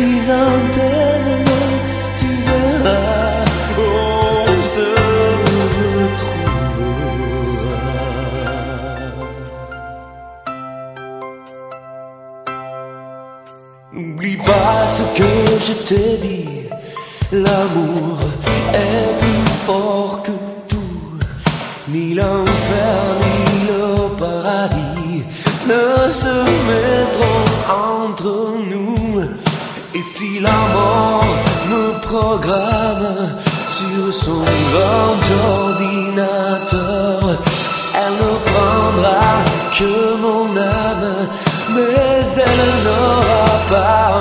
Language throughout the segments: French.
accidentelment, tu verras, on se retrouvera. N'oublie pas ce que je t'ai dit, l'amour. sur son grand ordinateur. Elle ne prendra que mon âme, mais elle n'aura pas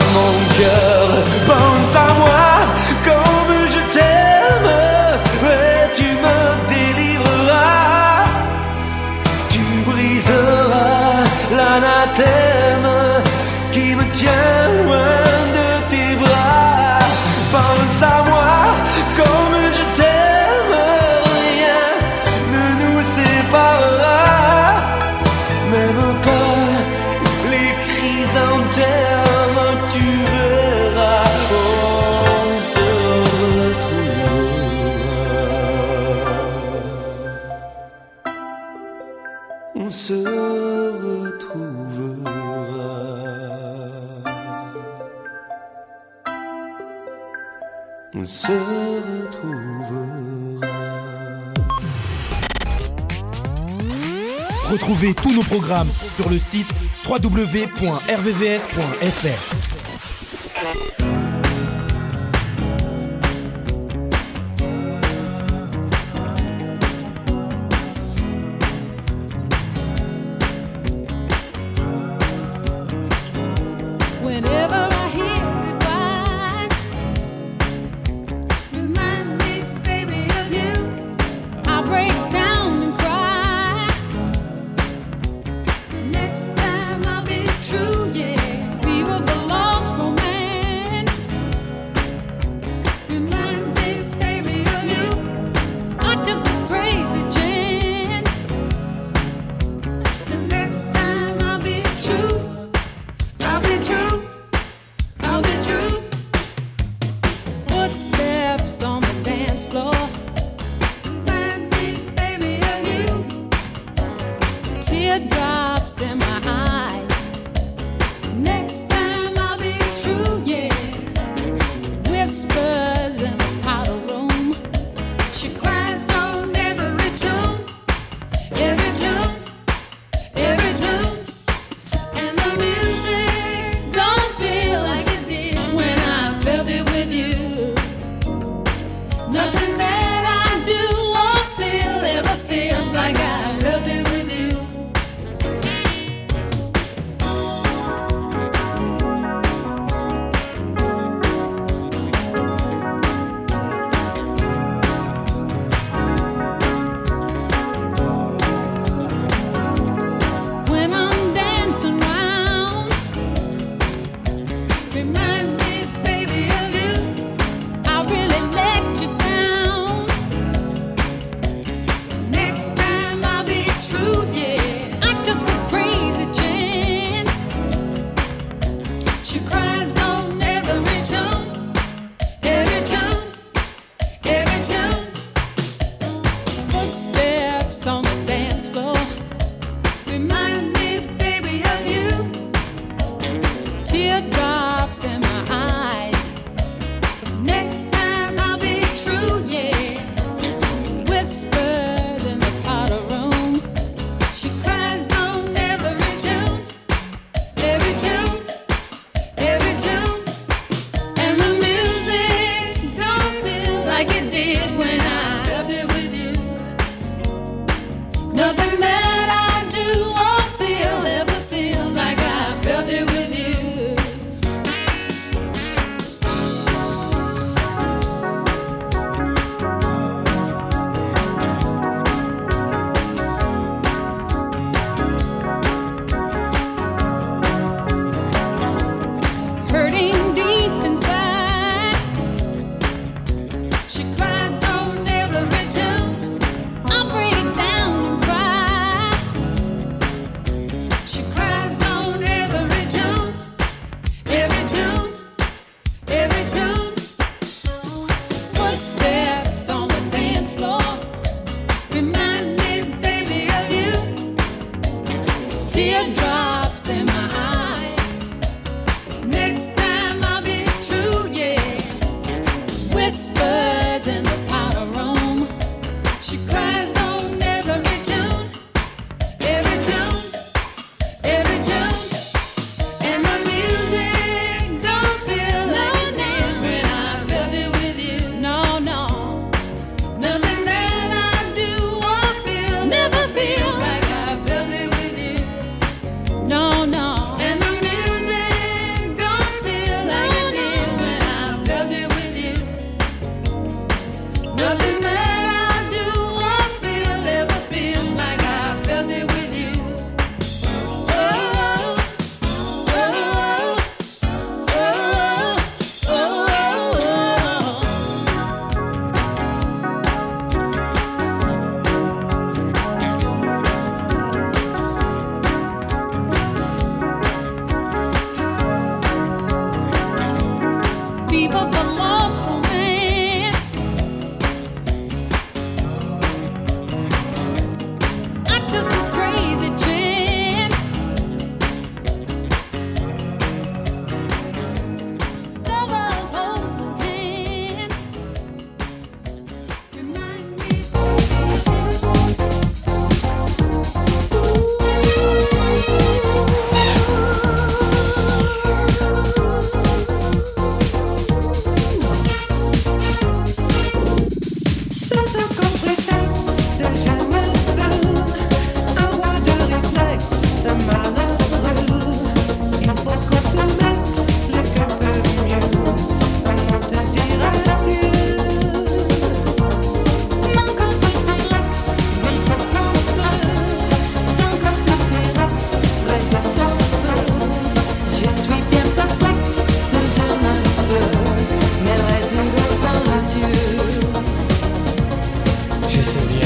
nos programmes sur le site www.rvvs.fr. Just in the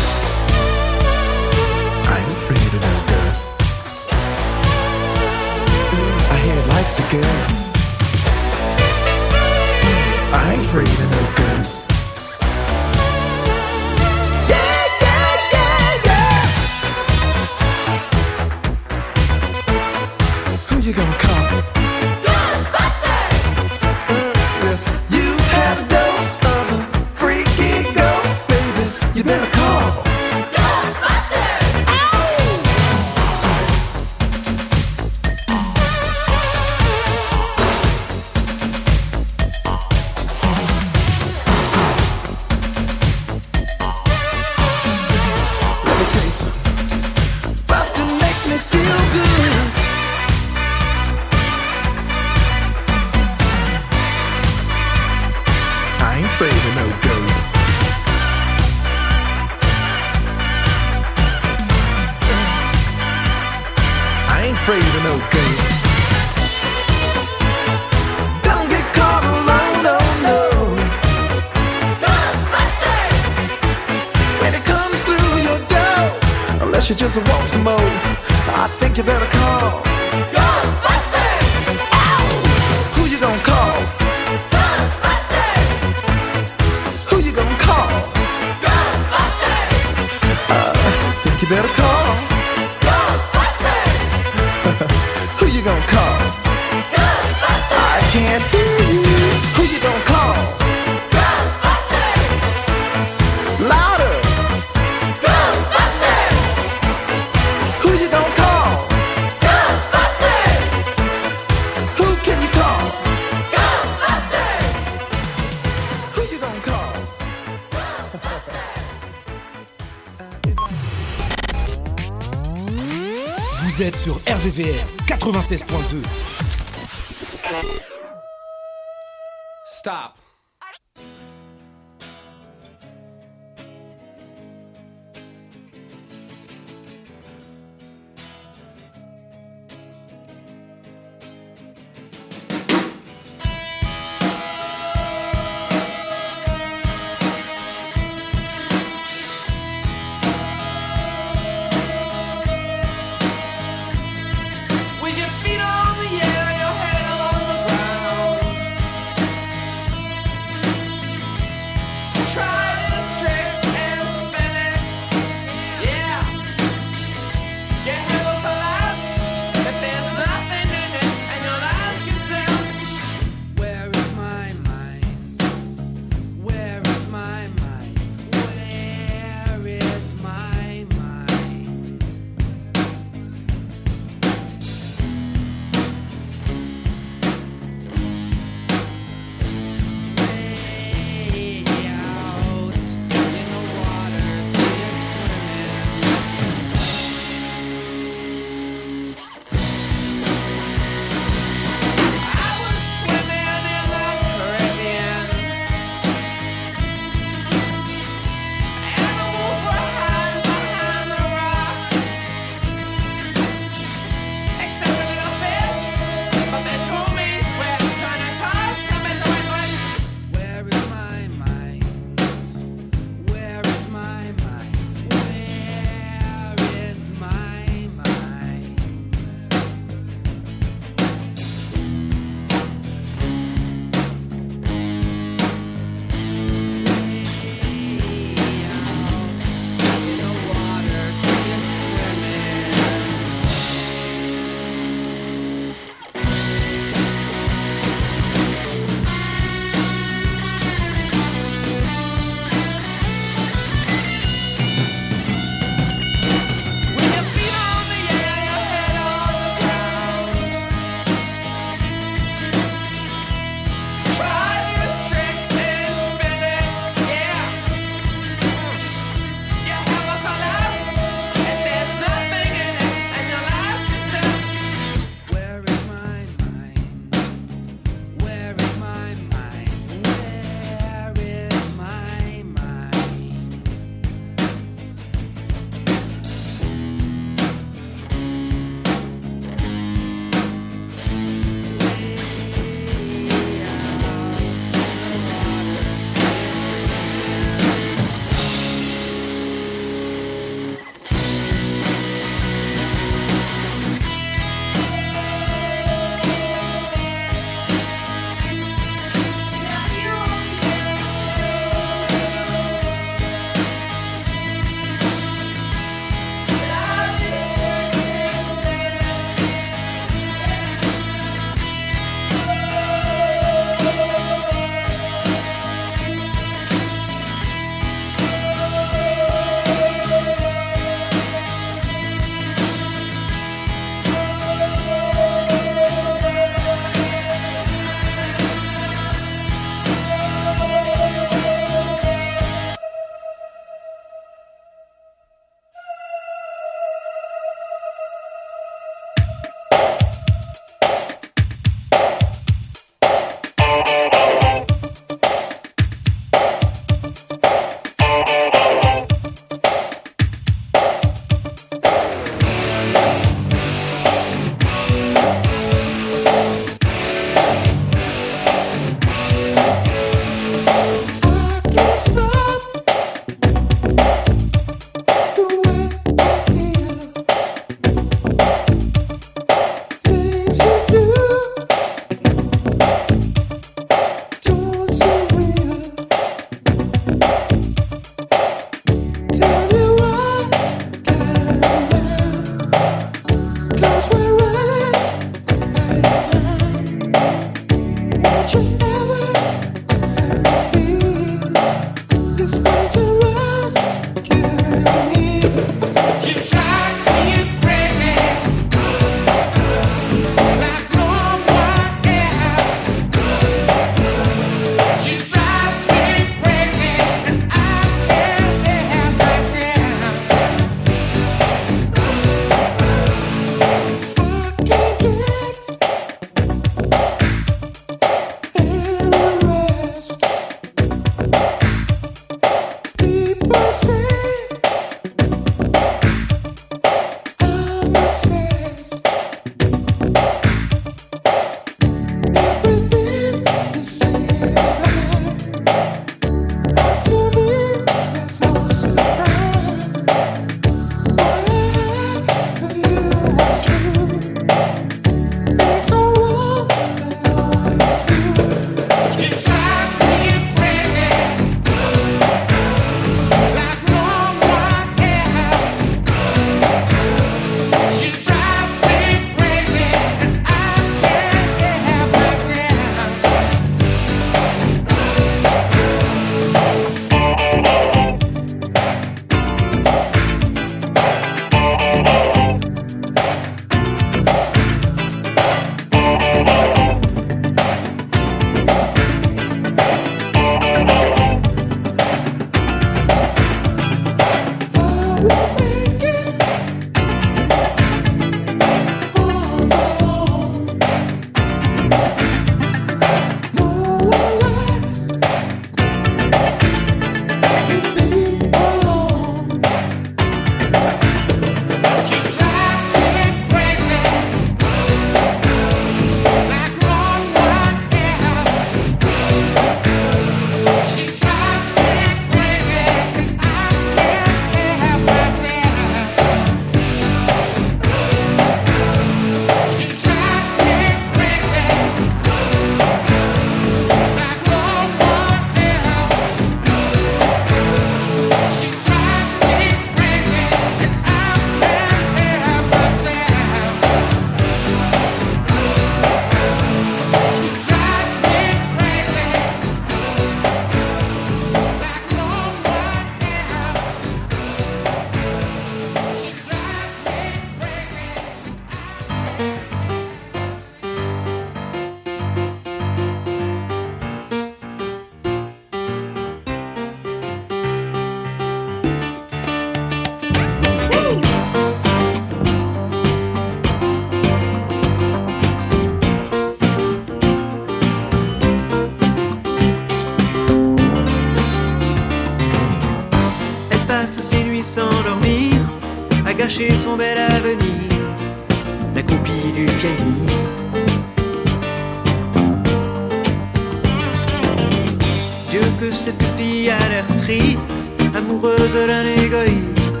Dieu que cette fille a l'air triste, amoureuse d'un égoïste,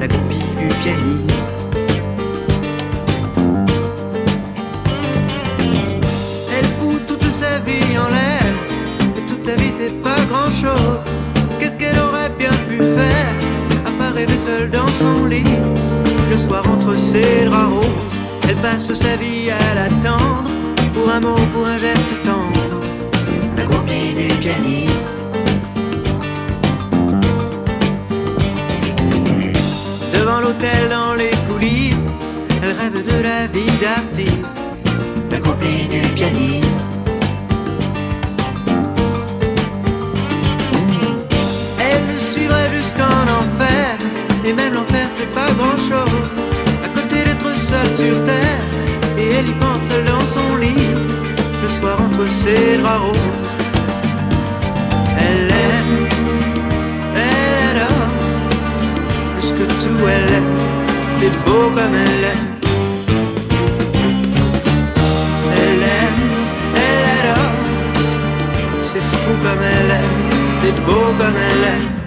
la copie du pianiste. Elle fout toute sa vie en l'air, et toute sa vie c'est pas grand chose. Qu'est-ce qu'elle aurait bien pu faire, à part rêver seule dans son lit, le soir entre ses draps roses. Elle passe sa vie à l'attendre, pour un mot, pour un geste tendre, du. Devant l'hôtel, dans les coulisses, elle rêve de la vie d'artiste, la copie du pianiste. Elle le suivrait jusqu'en enfer, et même l'enfer c'est pas grand chose. À côté d'être seule sur terre, et elle y pense dans son lit, le soir entre ses draps roses. Elle aime, elle adore, plus que tout elle aime, c'est beau comme elle aime. Elle aime, elle adore, c'est fou comme elle aime, c'est beau comme elle aime.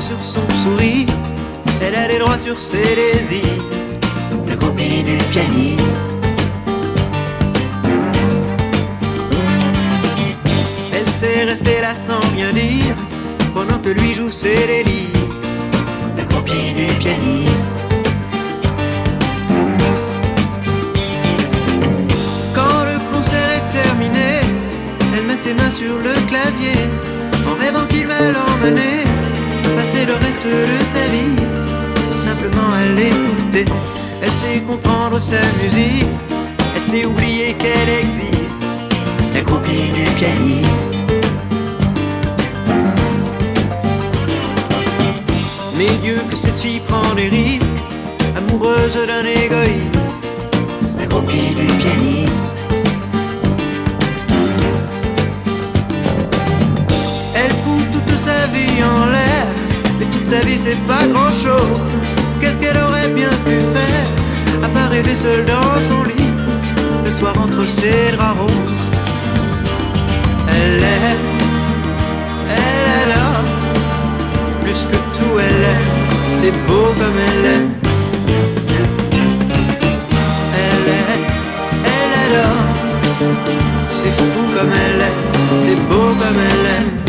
Sur son sourire, elle a des droits sur ses désirs, la copie du pianiste. Elle sait rester là sans rien dire, pendant que lui joue ses délires, la copie du pianiste. Pianiste. Mais Dieu que cette fille prend des risques, amoureuse d'un égoïste, la copie du pianiste. Elle fout toute sa vie en l'air, et toute sa vie c'est pas grand chose. Qu'est-ce qu'elle aurait bien pu faire, à part rêver seule dans son lit, le soir entre ses draps roses? C'est beau comme elle aime. Elle aime, elle adore, c'est fou comme elle aime, c'est beau comme elle aime.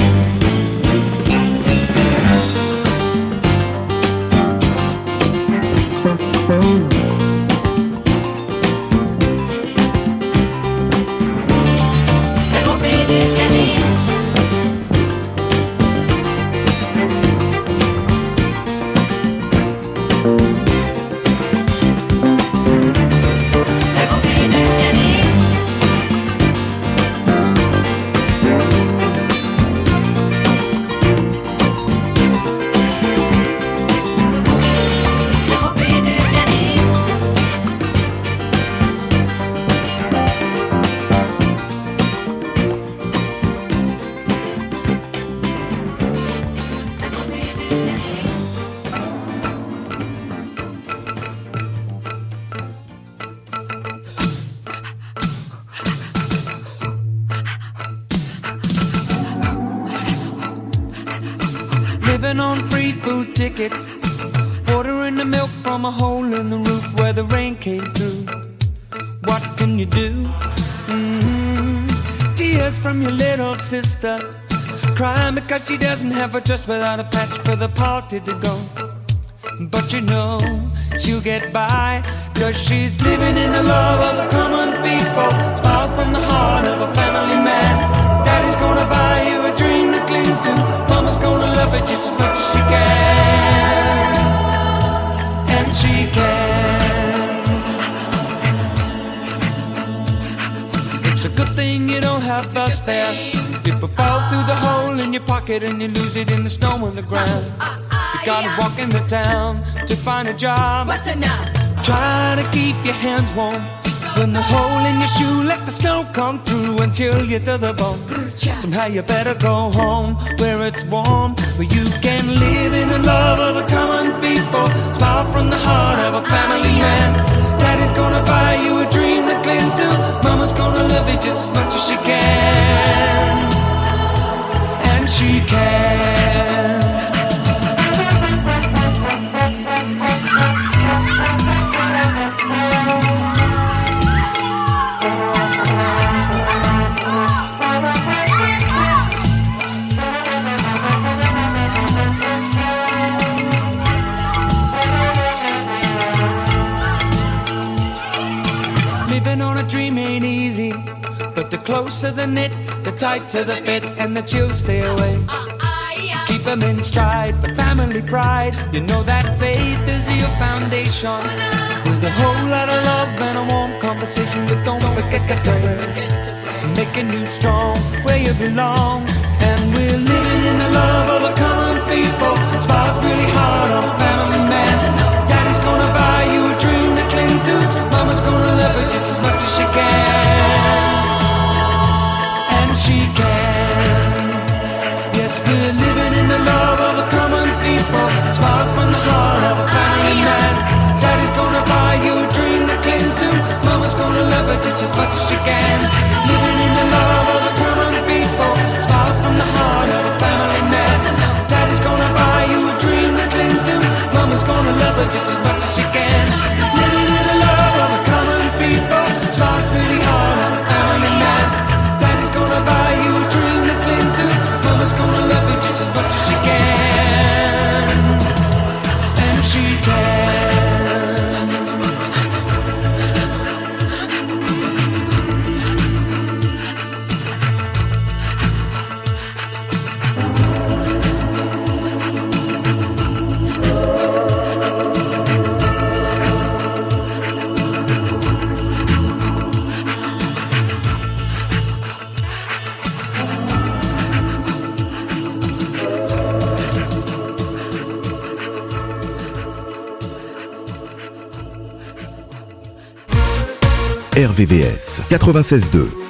Tickets. Ordering the milk from a hole in the roof where the rain came through. What can you do? mm Tears from your little sister. Crying because she doesn't have a dress without a patch for the party to go. But you know she'll get by. Cause she's living in the love of the common people. Smiles from the heart of a family man. Daddy's gonna buy you a dream to cling to. Just as much as she can. And she can. It's a good thing you don't have fare. It will fall through the hole in your pocket and you lose it in the snow on the ground. You gotta walk in the town to find a job. What's enough? Try to keep your hands warm. When the hole in your shoe, let the snow come through until chill you to the bone. Somehow you better go home where it's warm, where you can live in the love of the common people. Smile from the heart of a family man. Daddy's gonna buy you a dream to cling to. Mama's gonna love you just as much as she can. And she can. Closer the knit, the tighter the fit, and the chills stay away. Keep them in stride for family pride. You know that faith is your foundation. With a whole lot of love and a warm conversation, but don't forget to pray. Making you strong where you belong. And we're living in the love of the common people. Smiles really hard on a family man. Daddy's gonna buy you a dream to cling to. Mama's gonna love her just as much as she can. We're living in the love of the common people. Smiles from the heart of a family man. Daddy's gonna buy you a dream. Mama's gonna love just as much as she can. Living in the love of the common people. Smiles from the heart of a family man. Daddy's gonna buy you a dream to cling to. Mama's gonna love her just as much RVVS 96.2.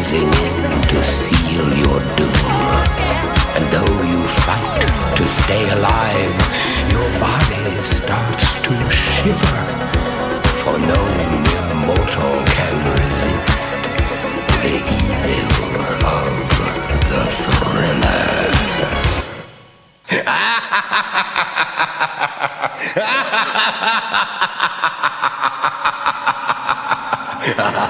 rising to seal your doom. And though you fight to stay alive, your body starts to shiver. For no mere mortal can resist the evil of the thriller. Ha ha ha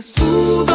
a smooth